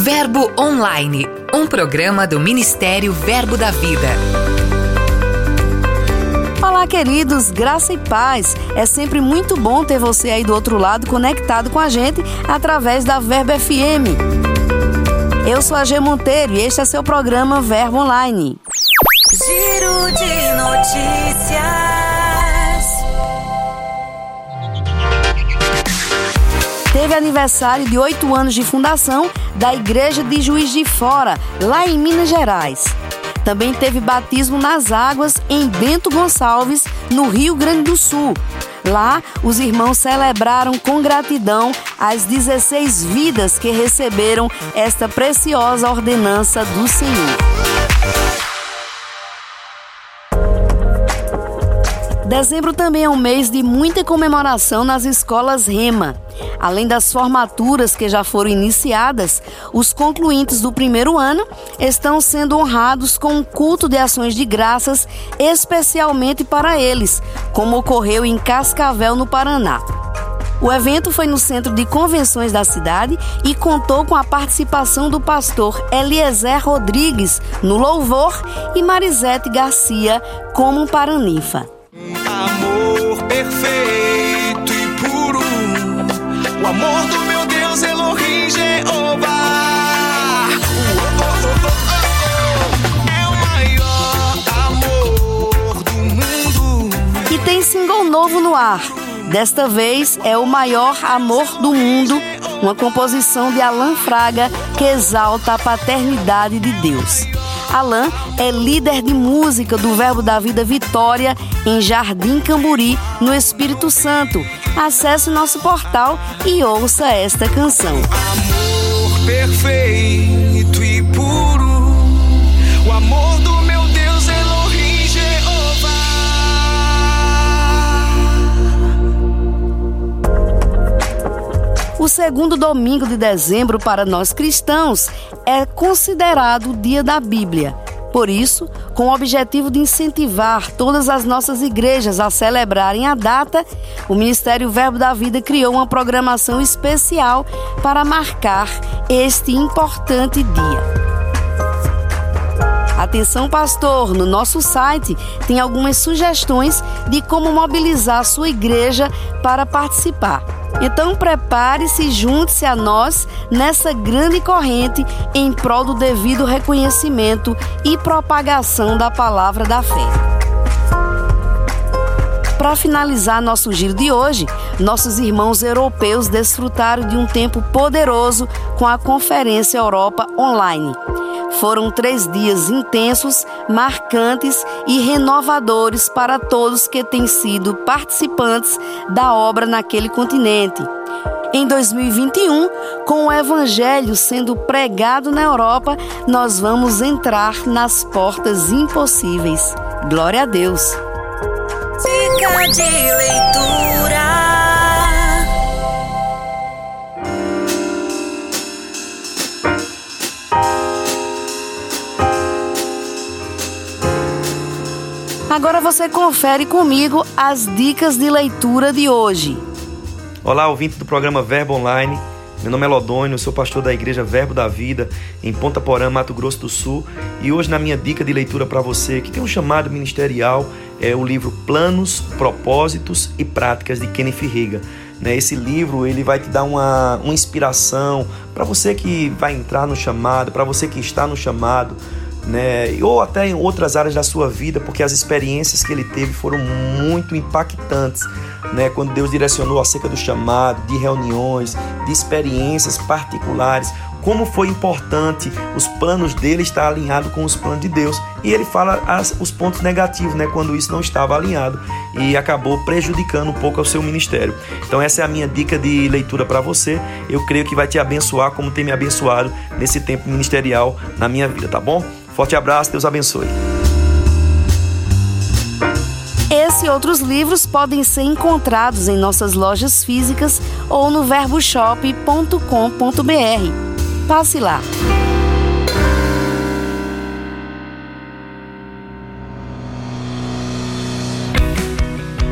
Verbo Online, um programa do Ministério Verbo da Vida. Olá, queridos, graça e paz. É sempre muito bom ter você aí do outro lado conectado com a gente através da Verbo FM. Eu sou a G Monteiro e este é seu programa Verbo Online. Giro de notícias. Teve aniversário de oito anos de fundação da Igreja de Juiz de Fora, lá em Minas Gerais. Também teve batismo nas águas em Bento Gonçalves, no Rio Grande do Sul. Lá, os irmãos celebraram com gratidão as 16 vidas que receberam esta preciosa ordenança do Senhor. Dezembro também é um mês de muita comemoração nas escolas Rema. Além das formaturas que já foram iniciadas, os concluintes do primeiro ano estão sendo honrados com um culto de ações de graças especialmente para eles, como ocorreu em Cascavel, no Paraná. O evento foi no centro de convenções da cidade e contou com a participação do pastor Eliezer Rodrigues no louvor e Marisete Garcia como paranifa amor perfeito amor do meu Deus Elohim Jeová. É o maior amor do mundo. E tem single novo no ar. Desta vez é o maior amor do mundo, uma composição de Alan Fraga que exalta a paternidade de Deus. Alan é líder de música do Verbo da Vida Vitória em Jardim Camburi, no Espírito Santo. Acesse nosso portal e ouça esta canção. Amor perfeito e puro, o amor do meu Deus Elohim Jeová. O segundo domingo de dezembro para nós cristãos é considerado o dia da Bíblia. Por isso, com o objetivo de incentivar todas as nossas igrejas a celebrarem a data, o Ministério Verbo da Vida criou uma programação especial para marcar este importante dia. Atenção, pastor, no nosso site tem algumas sugestões de como mobilizar sua igreja para participar. Então prepare-se e junte-se a nós nessa grande corrente em prol do devido reconhecimento e propagação da palavra da fé. Para finalizar nosso giro de hoje, nossos irmãos europeus desfrutaram de um tempo poderoso com a Conferência Europa Online. Foram três dias intensos, marcantes e renovadores para todos que têm sido participantes da obra naquele continente. Em 2021, com o Evangelho sendo pregado na Europa, nós vamos entrar nas portas impossíveis. Glória a Deus! De leitura. Agora você confere comigo as dicas de leitura de hoje. Olá, ouvinte do programa Verbo Online. Meu nome é Lodônio, sou pastor da Igreja Verbo da Vida em Ponta Porã, Mato Grosso do Sul. E hoje, na minha dica de leitura para você, que tem um chamado ministerial, é o livro Planos, Propósitos e Práticas de Kenneth Riga. Né, esse livro ele vai te dar uma, uma inspiração para você que vai entrar no chamado, para você que está no chamado, né? ou até em outras áreas da sua vida, porque as experiências que ele teve foram muito impactantes. Né? Quando Deus direcionou acerca do chamado, de reuniões, de experiências particulares, como foi importante os planos dele estar alinhado com os planos de Deus. E ele fala as, os pontos negativos, né, quando isso não estava alinhado e acabou prejudicando um pouco ao seu ministério. Então essa é a minha dica de leitura para você. Eu creio que vai te abençoar como tem me abençoado nesse tempo ministerial na minha vida, tá bom? Forte abraço, Deus abençoe. Esse e outros livros podem ser encontrados em nossas lojas físicas ou no verboshop.com.br. Passe lá.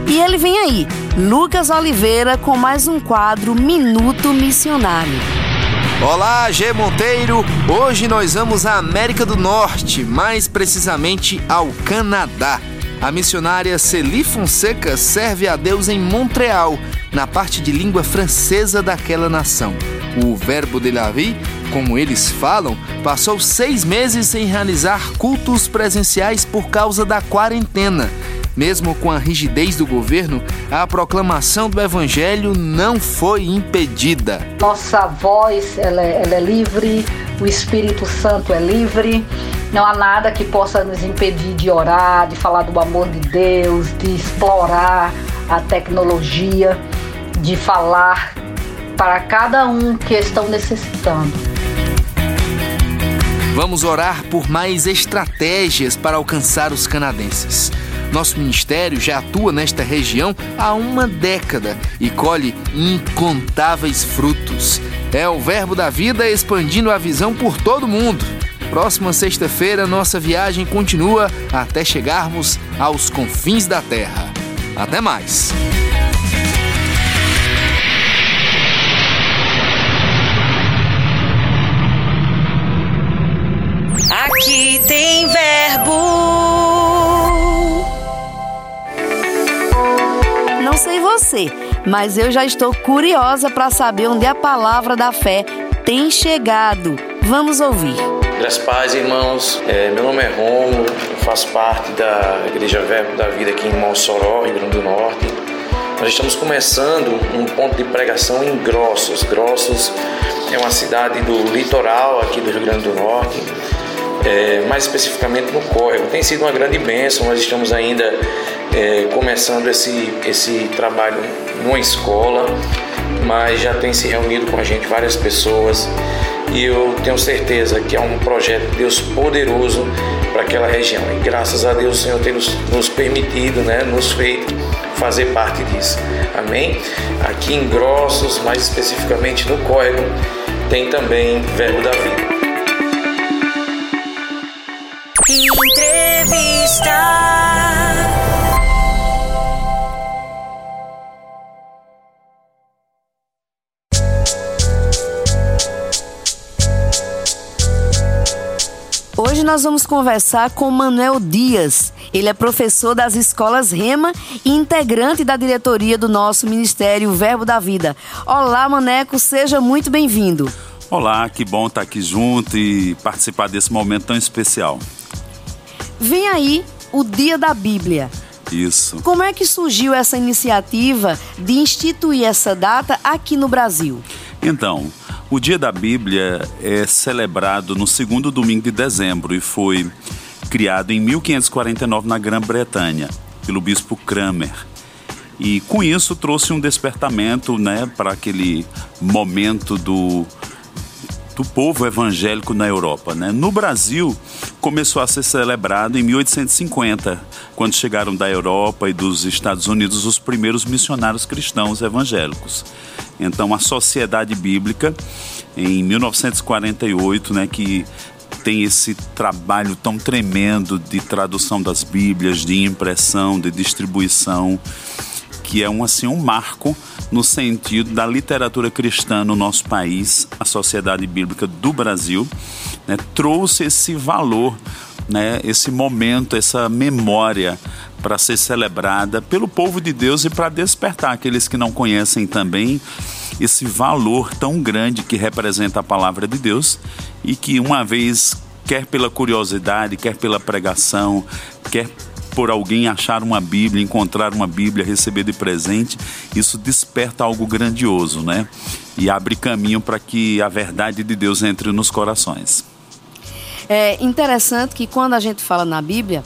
E ele vem aí, Lucas Oliveira, com mais um quadro Minuto Missionário. Olá, G Monteiro. Hoje nós vamos à América do Norte, mais precisamente ao Canadá. A missionária Celi Fonseca serve a Deus em Montreal, na parte de língua francesa daquela nação. O Verbo de la Vie, como eles falam, passou seis meses sem realizar cultos presenciais por causa da quarentena. Mesmo com a rigidez do governo, a proclamação do Evangelho não foi impedida. Nossa voz ela é, ela é livre, o Espírito Santo é livre. Não há nada que possa nos impedir de orar, de falar do amor de Deus, de explorar a tecnologia, de falar para cada um que estão necessitando. Vamos orar por mais estratégias para alcançar os canadenses. Nosso ministério já atua nesta região há uma década e colhe incontáveis frutos. É o Verbo da Vida expandindo a visão por todo mundo. Próxima sexta-feira, nossa viagem continua até chegarmos aos confins da Terra. Até mais! Aqui tem verbo. Sei você, mas eu já estou curiosa para saber onde a palavra da fé tem chegado. Vamos ouvir. Graças paz, irmãos. É, meu nome é Romulo, eu faço parte da Igreja Verbo da Vida aqui em Mossoró, Rio Grande do Norte. Nós estamos começando um ponto de pregação em Grossos. Grossos é uma cidade do litoral aqui do Rio Grande do Norte, é, mais especificamente no Córrego. Tem sido uma grande bênção, nós estamos ainda é, começando esse, esse trabalho numa escola, mas já tem se reunido com a gente várias pessoas e eu tenho certeza que é um projeto de Deus poderoso para aquela região. E graças a Deus o Senhor tem nos, nos permitido, né, nos feito fazer parte disso. Amém? Aqui em Grossos, mais especificamente no Córrego, tem também Verbo da Vida. Entrevista. Nós vamos conversar com Manuel Dias. Ele é professor das escolas Rema e integrante da diretoria do nosso Ministério Verbo da Vida. Olá, Maneco, seja muito bem-vindo. Olá, que bom estar aqui junto e participar desse momento tão especial. Vem aí o Dia da Bíblia. Isso. Como é que surgiu essa iniciativa de instituir essa data aqui no Brasil? Então, o Dia da Bíblia é celebrado no segundo domingo de dezembro e foi criado em 1549 na Grã-Bretanha pelo bispo Cranmer. E com isso trouxe um despertamento, né, para aquele momento do do povo evangélico na Europa. Né? No Brasil, começou a ser celebrado em 1850, quando chegaram da Europa e dos Estados Unidos os primeiros missionários cristãos evangélicos. Então, a Sociedade Bíblica, em 1948, né, que tem esse trabalho tão tremendo de tradução das Bíblias, de impressão, de distribuição, que é um assim um marco no sentido da literatura cristã no nosso país, a Sociedade Bíblica do Brasil, né, trouxe esse valor, né, esse momento, essa memória para ser celebrada pelo povo de Deus e para despertar aqueles que não conhecem também esse valor tão grande que representa a palavra de Deus e que uma vez quer pela curiosidade, quer pela pregação, quer por alguém achar uma Bíblia, encontrar uma Bíblia, receber de presente, isso desperta algo grandioso, né? E abre caminho para que a verdade de Deus entre nos corações. É interessante que quando a gente fala na Bíblia,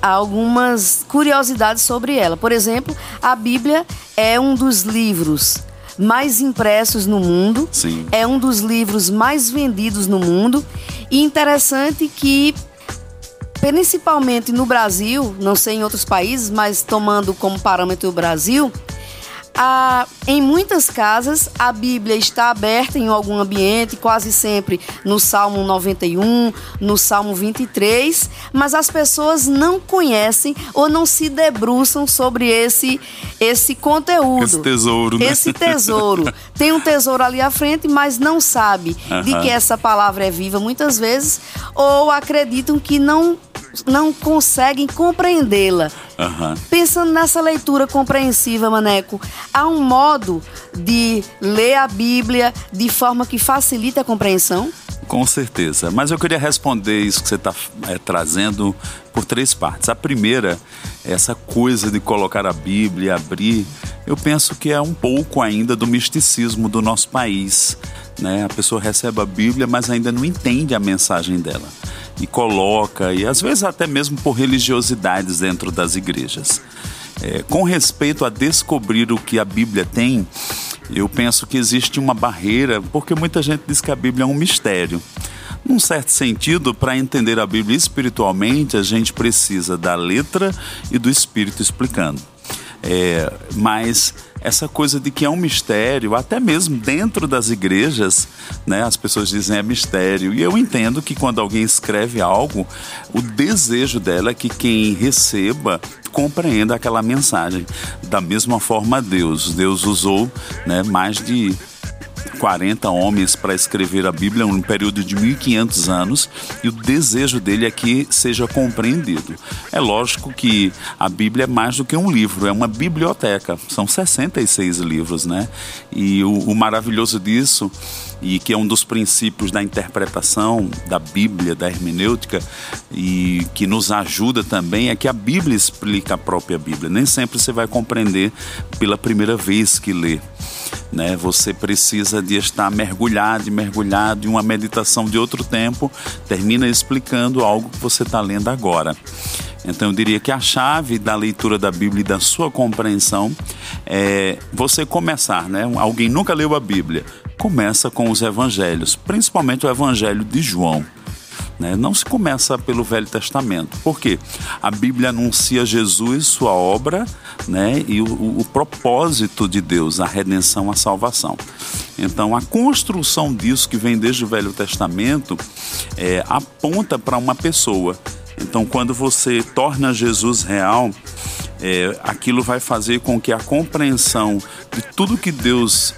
há algumas curiosidades sobre ela. Por exemplo, a Bíblia é um dos livros mais impressos no mundo. Sim. É um dos livros mais vendidos no mundo. E interessante que principalmente no Brasil, não sei em outros países, mas tomando como parâmetro o Brasil, a, em muitas casas a Bíblia está aberta em algum ambiente, quase sempre no Salmo 91, no Salmo 23, mas as pessoas não conhecem ou não se debruçam sobre esse esse conteúdo. Esse tesouro, né? Esse tesouro. Tem um tesouro ali à frente, mas não sabe de Aham. que essa palavra é viva muitas vezes ou acreditam que não não conseguem compreendê-la. Aham. Pensando nessa leitura compreensiva, Maneco, há um modo de ler a Bíblia de forma que facilite a compreensão? Com certeza. Mas eu queria responder isso que você está trazendo por três partes. A primeira, essa coisa de colocar a Bíblia e abrir, eu penso que é um pouco ainda do misticismo do nosso país. Né? A pessoa recebe a Bíblia, mas ainda não entende a mensagem dela. E coloca, e às vezes até mesmo por religiosidades dentro das igrejas. É, com respeito a descobrir o que a Bíblia tem, eu penso que existe uma barreira, porque muita gente diz que a Bíblia é um mistério. Num certo sentido, para entender a Bíblia espiritualmente, a gente precisa da letra e do Espírito explicando. É, mas essa coisa de que é um mistério, até mesmo dentro das igrejas, né, as pessoas dizem é mistério. E eu entendo que quando alguém escreve algo, o desejo dela é que quem receba compreenda aquela mensagem. Da mesma forma, Deus. Deus usou né, mais de 40 homens para escrever a Bíblia num período de 1500 anos e o desejo dele é que seja compreendido. É lógico que a Bíblia é mais do que um livro, é uma biblioteca. São 66 livros, né? E o, o maravilhoso disso e que é um dos princípios da interpretação da Bíblia, da hermenêutica, e que nos ajuda também é que a Bíblia explica a própria Bíblia. Nem sempre você vai compreender pela primeira vez que lê. Né? Você precisa de estar mergulhado e mergulhado em uma meditação de outro tempo, termina explicando algo que você está lendo agora. Então eu diria que a chave da leitura da Bíblia e da sua compreensão é você começar, né? Alguém nunca leu a Bíblia, começa com os evangelhos, principalmente o evangelho de João. Né? Não se começa pelo Velho Testamento, porque a Bíblia anuncia Jesus, sua obra né? e o, o, propósito de Deus, a redenção, a salvação. Então, a construção disso que vem desde o Velho Testamento é, aponta para uma pessoa. Então, quando você torna Jesus real, é, aquilo vai fazer com que a compreensão de tudo que Deus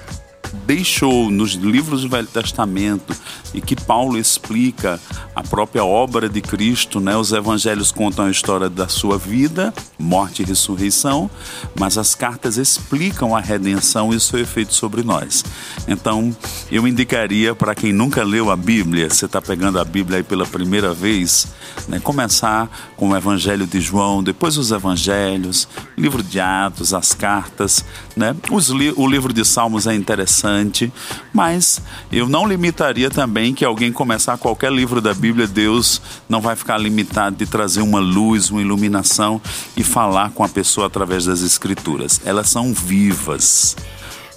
deixou nos livros do Velho Testamento e que Paulo explica a própria obra de Cristo, né? Os evangelhos contam a história da sua vida, morte e ressurreição, mas as cartas explicam a redenção e o seu efeito sobre nós. Então, eu indicaria para quem nunca leu a Bíblia, você está pegando a Bíblia aí pela primeira vez, né? começar com o Evangelho de João, depois os Evangelhos, livro de Atos, as cartas, né? Li o livro de Salmos é interessante, mas eu não limitaria também que alguém começar qualquer livro da Bíblia, Deus não vai ficar limitado de trazer uma luz, uma iluminação e falar com a pessoa através das Escrituras. Elas são vivas.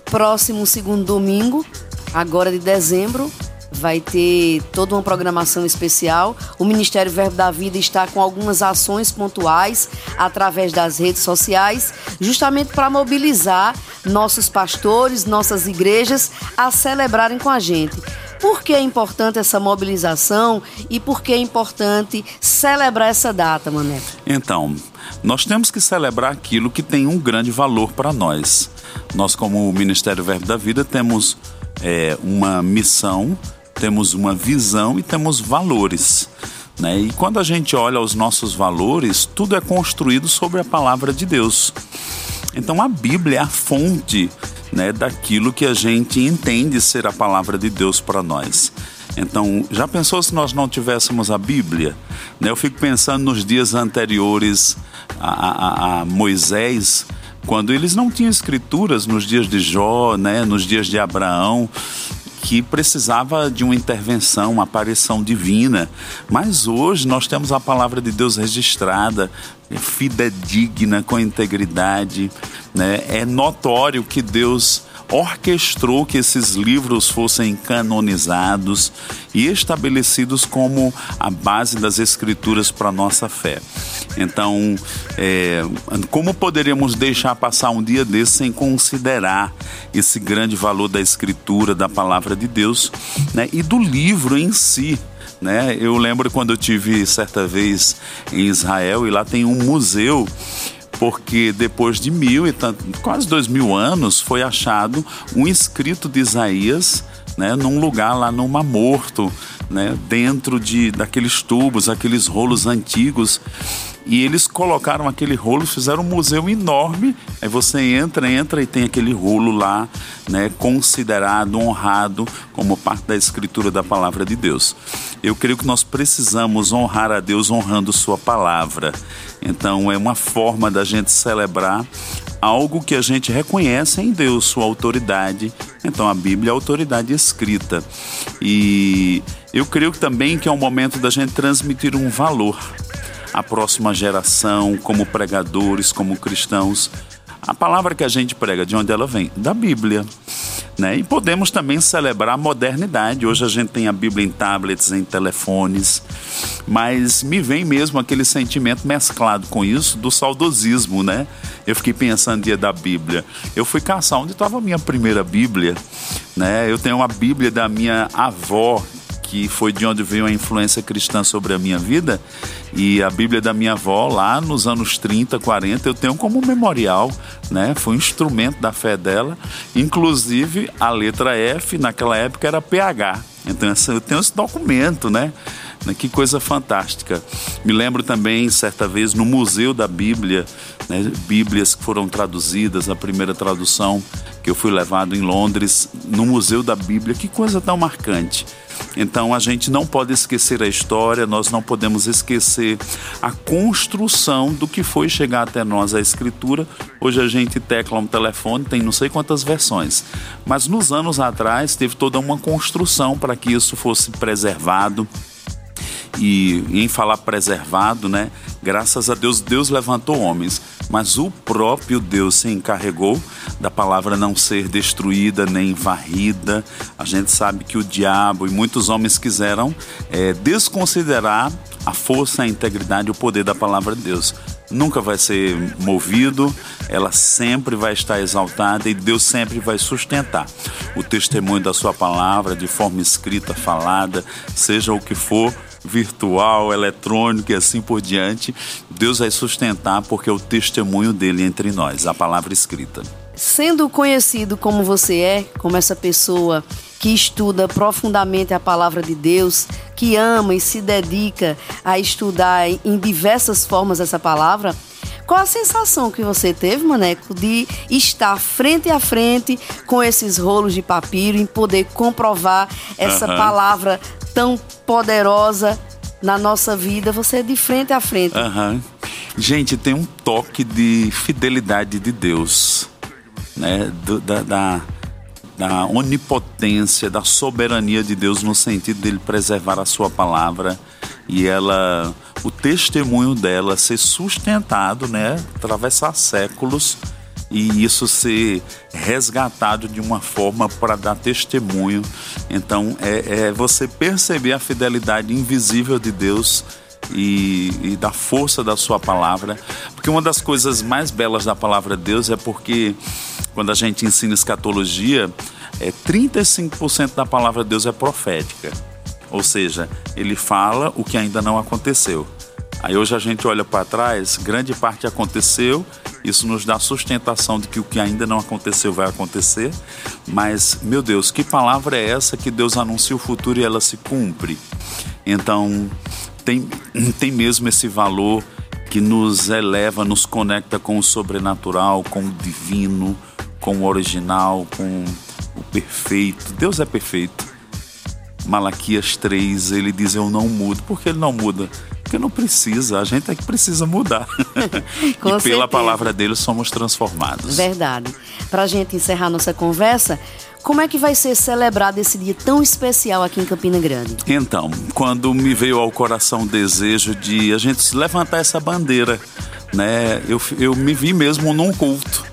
Próximo segundo domingo, agora de dezembro, vai ter toda uma programação especial. O Ministério Verbo da Vida está com algumas ações pontuais através das redes sociais, justamente para mobilizar nossos pastores, nossas igrejas a celebrarem com a gente. Por que é importante essa mobilização e por que é importante celebrar essa data, Mané? Então, nós temos que celebrar aquilo que tem um grande valor para nós. Nós, como Ministério Verbo da Vida, temos é, uma missão, temos uma visão e temos valores. Né? E quando a gente olha os nossos valores, tudo é construído sobre a palavra de Deus. Então a Bíblia é a fonte né, daquilo que a gente entende ser a palavra de Deus para nós. Então, já pensou se nós não tivéssemos a Bíblia? Né, eu fico pensando nos dias anteriores a, a, a Moisés, quando eles não tinham escrituras nos dias de Jó, né, nos dias de Abraão, que precisava de uma intervenção, uma aparição divina. Mas hoje nós temos a palavra de Deus registrada, fidedigna, com integridade. Né? É notório que Deus orquestrou que esses livros fossem canonizados e estabelecidos como a base das escrituras para nossa fé. Então, é, como poderíamos deixar passar um dia desse sem considerar esse grande valor da escritura, da palavra de Deus né, e do livro em si? Né? Eu lembro quando eu tive certa vez em Israel e lá tem um museu porque depois de mil e tanto, quase dois mil anos foi achado um escrito de Isaías né, num lugar lá no Mar Morto, né, dentro de daqueles tubos, aqueles rolos antigos e eles colocaram aquele rolo, fizeram um museu enorme. Aí você entra, entra e tem aquele rolo lá, né, considerado, honrado como parte da escritura da palavra de Deus. Eu creio que nós precisamos honrar a Deus honrando Sua palavra. Então é uma forma da gente celebrar algo que a gente reconhece em Deus, sua autoridade. Então a Bíblia é a autoridade escrita. E eu creio também que é um momento da gente transmitir um valor a próxima geração, como pregadores, como cristãos. A palavra que a gente prega, de onde ela vem? Da Bíblia. Né? E podemos também celebrar a modernidade. Hoje a gente tem a Bíblia em tablets, em telefones, mas me vem mesmo aquele sentimento mesclado com isso do saudosismo, né? Eu fiquei pensando dia da Bíblia. Eu fui caçar onde estava a minha primeira Bíblia, né? Eu tenho uma Bíblia da minha avó que foi de onde veio a influência cristã sobre a minha vida. E a Bíblia da minha avó, lá nos anos 30, 40, eu tenho como memorial, né? Foi um instrumento da fé dela. Inclusive, a letra F, naquela época, era PH. Então, eu tenho esse documento, né? Que coisa fantástica. Me lembro também, certa vez, no Museu da Bíblia, né, Bíblias que foram traduzidas, a primeira tradução que eu fui levado em Londres, no Museu da Bíblia. Que coisa tão marcante. Então a gente não pode esquecer a história, nós não podemos esquecer a construção do que foi chegar até nós a escritura. Hoje a gente tecla um telefone, tem não sei quantas versões, mas nos anos atrás teve toda uma construção para que isso fosse preservado. E em falar preservado, né? Graças a Deus, Deus levantou homens mas o próprio Deus se encarregou da palavra não ser destruída nem varrida. A gente sabe que o diabo e muitos homens quiseram é, desconsiderar a força, a integridade e o poder da palavra de Deus. Nunca vai ser movido, ela sempre vai estar exaltada e Deus sempre vai sustentar o testemunho da sua palavra de forma escrita, falada, seja o que for virtual, eletrônico e assim por diante, Deus vai sustentar porque é o testemunho dele entre nós, a palavra escrita. Sendo conhecido como você é, como essa pessoa que estuda profundamente a palavra de Deus, que ama e se dedica a estudar em diversas formas essa palavra, qual a sensação que você teve, Maneco, de estar frente a frente com esses rolos de papiro e poder comprovar essa uhum. palavra tão poderosa na nossa vida, você é de frente a frente. Uhum. Gente, tem um toque de fidelidade de Deus, né? Do, da, da, da, onipotência, da soberania de Deus no sentido dele preservar a sua palavra e ela, o testemunho dela ser sustentado, né? Atravessar séculos e isso ser resgatado de uma forma para dar testemunho. Então, é, é, você perceber a fidelidade invisível de Deus e, e, da força da Sua palavra. Porque uma das coisas mais belas da palavra de Deus é porque, quando a gente ensina escatologia, é, 35% da palavra de Deus é profética. Ou seja, ele fala o que ainda não aconteceu. Aí hoje a gente olha para trás, grande parte aconteceu isso nos dá sustentação de que o que ainda não aconteceu vai acontecer. Mas, meu Deus, que palavra é essa que Deus anuncia o futuro e ela se cumpre? Então, tem, tem mesmo esse valor que nos eleva, nos conecta com o sobrenatural, com o divino, com o original, com o perfeito. Deus é perfeito. Malaquias 3, ele diz: Eu não mudo. Por que ele não muda? Porque não precisa, a gente é que precisa mudar. e pela certeza. palavra dele somos transformados. Verdade. Para a gente encerrar nossa conversa, como é que vai ser celebrado esse dia tão especial aqui em Campina Grande? Então, quando me veio ao coração o desejo de a gente levantar essa bandeira, né? Eu, eu me vi mesmo num culto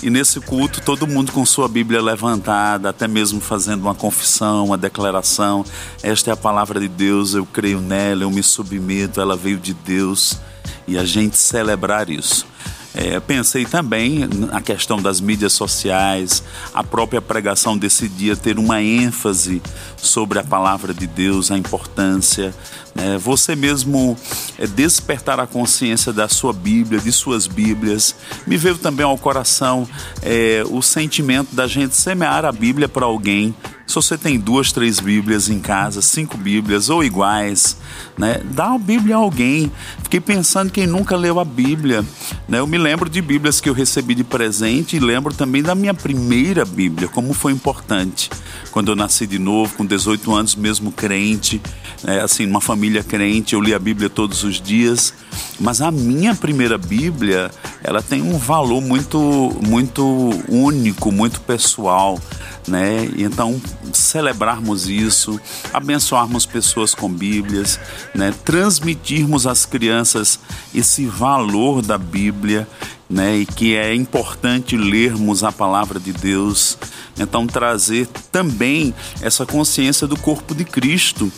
E nesse culto, todo mundo com sua Bíblia levantada, até mesmo fazendo uma confissão, uma declaração. Esta é a palavra de Deus, eu creio nela, eu me submeto, ela veio de Deus. E a gente celebrar isso. É, pensei também na questão das mídias sociais, a própria pregação desse dia ter uma ênfase sobre a palavra de Deus, a importância. Né? Você mesmo é, despertar a consciência da sua Bíblia, de suas Bíblias. Me veio também ao coração é, o sentimento da gente semear a Bíblia para alguém se você tem duas, três Bíblias em casa, cinco Bíblias ou iguais, né? Dá a Bíblia a alguém. Fiquei pensando quem nunca leu a Bíblia. Né? Eu me lembro de Bíblias que eu recebi de presente e lembro também da minha primeira Bíblia, como foi importante. Quando eu nasci de novo, com 18 anos, mesmo crente, né? assim, numa família crente, eu li a Bíblia todos os dias. Mas a minha primeira Bíblia, ela tem um valor muito, muito único, muito pessoal né? Então, celebrarmos isso, abençoarmos pessoas com Bíblias, né? Transmitirmos às crianças esse valor da Bíblia, né? E que é importante lermos a palavra de Deus. Então, trazer também essa consciência do corpo de Cristo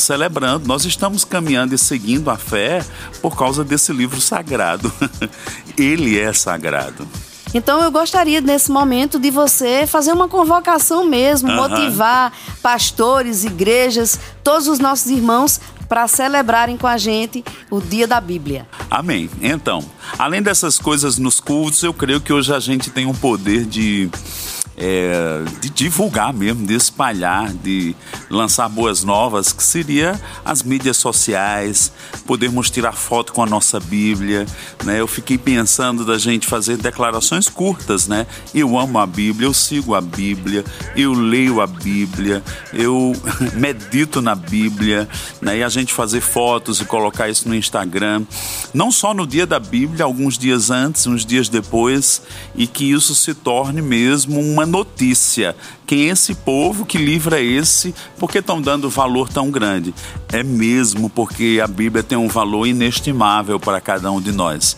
celebrando. Nós estamos caminhando e seguindo a fé por causa desse livro sagrado. Ele é sagrado. Então eu gostaria nesse momento de você fazer uma convocação mesmo, uhum. motivar pastores, igrejas, todos os nossos irmãos para celebrarem com a gente o Dia da Bíblia. Amém. Então, além dessas coisas nos cultos, eu creio que hoje a gente tem um poder de é, de divulgar mesmo, de espalhar, de lançar boas novas, que seria as mídias sociais, podermos tirar foto com a nossa Bíblia, né? Eu fiquei pensando da gente fazer declarações curtas, né? Eu amo a Bíblia, eu sigo a Bíblia, eu leio a Bíblia, eu medito na Bíblia, né? E a gente fazer fotos e colocar isso no Instagram, não só no dia da Bíblia, alguns dias antes, uns dias depois, e que isso se torne mesmo uma notícia. Quem é esse povo? Que livro é esse? Por que estão dando valor tão grande? É mesmo porque a Bíblia tem um valor inestimável para cada um de nós.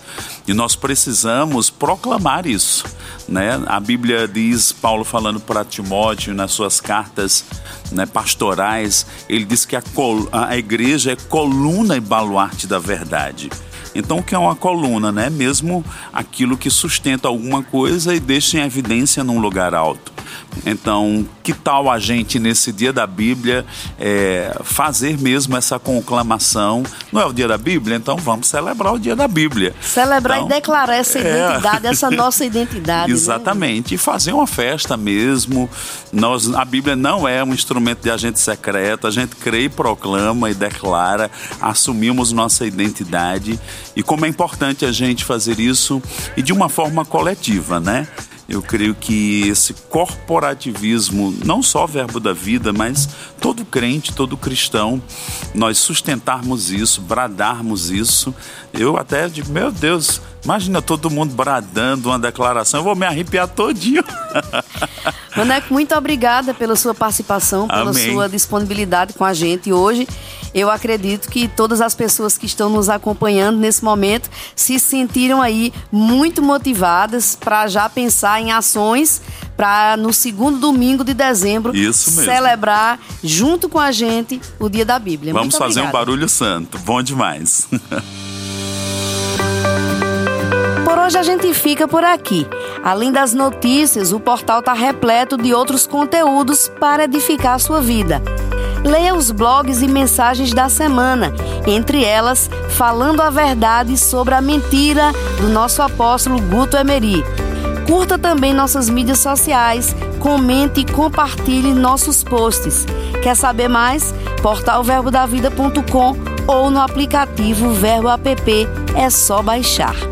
E nós precisamos proclamar isso. Né? A Bíblia diz, Paulo falando para Timóteo nas suas cartas né, pastorais, ele diz que a, a igreja é coluna e baluarte da verdade. Então, o que é uma coluna, né? Mesmo aquilo que sustenta alguma coisa e deixa em evidência num lugar alto. Então, que tal a gente, nesse dia da Bíblia, é, fazer mesmo essa conclamação? Não é o dia da Bíblia? Então vamos celebrar o dia da Bíblia. Celebrar então, e declarar essa é. identidade, é... essa nossa identidade. Né? Exatamente. Né? E fazer uma festa mesmo. Nós, a Bíblia não é um instrumento de agente secreto. A gente crê e proclama e declara, assumimos nossa identidade. E como é importante a gente fazer isso e de uma forma coletiva, né? Eu creio que esse corporativismo, não só verbo da vida, mas todo crente, todo cristão, nós sustentarmos isso, bradarmos isso. Eu até digo, meu Deus, imagina todo mundo bradando uma declaração, eu vou me arrepiar todinho. Maneco, muito obrigada pela sua participação, pela Amém. sua disponibilidade com a gente hoje eu acredito que todas as pessoas que estão nos acompanhando nesse momento se sentiram aí muito motivadas para já pensar em ações para no segundo domingo de dezembro celebrar junto com a gente o Dia da Bíblia. Vamos fazer um barulho santo, bom demais. Hoje a gente fica por aqui. Além das notícias, o portal está repleto de outros conteúdos para edificar a sua vida. Leia os blogs e mensagens da semana, entre elas Falando a Verdade sobre a Mentira do nosso apóstolo Guto Emery. Curta também nossas mídias sociais, comente e compartilhe nossos posts. Quer saber mais? portalverbodavida.com ou no aplicativo Verbo App, é só baixar.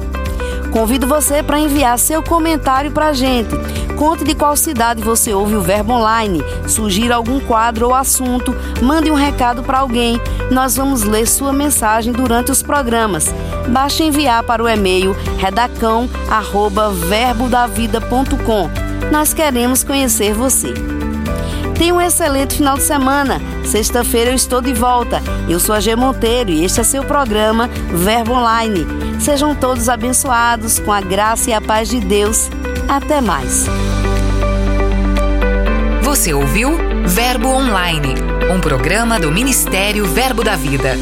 Convido você para enviar seu comentário para a gente Conte de qual cidade você ouve o Verbo Online, sugira algum quadro ou assunto, mande um recado para alguém. Nós vamos ler sua mensagem durante os programas. Basta enviar para o e-mail redacão@verbodavida.com. Nós queremos conhecer você. Tenha um excelente final de semana. Sexta-feira eu estou de volta. Eu sou a G Monteiro e este é seu programa Verbo Online. Sejam todos abençoados com a graça e a paz de Deus Até mais. Você ouviu Verbo Online, um programa do Ministério Verbo da Vida.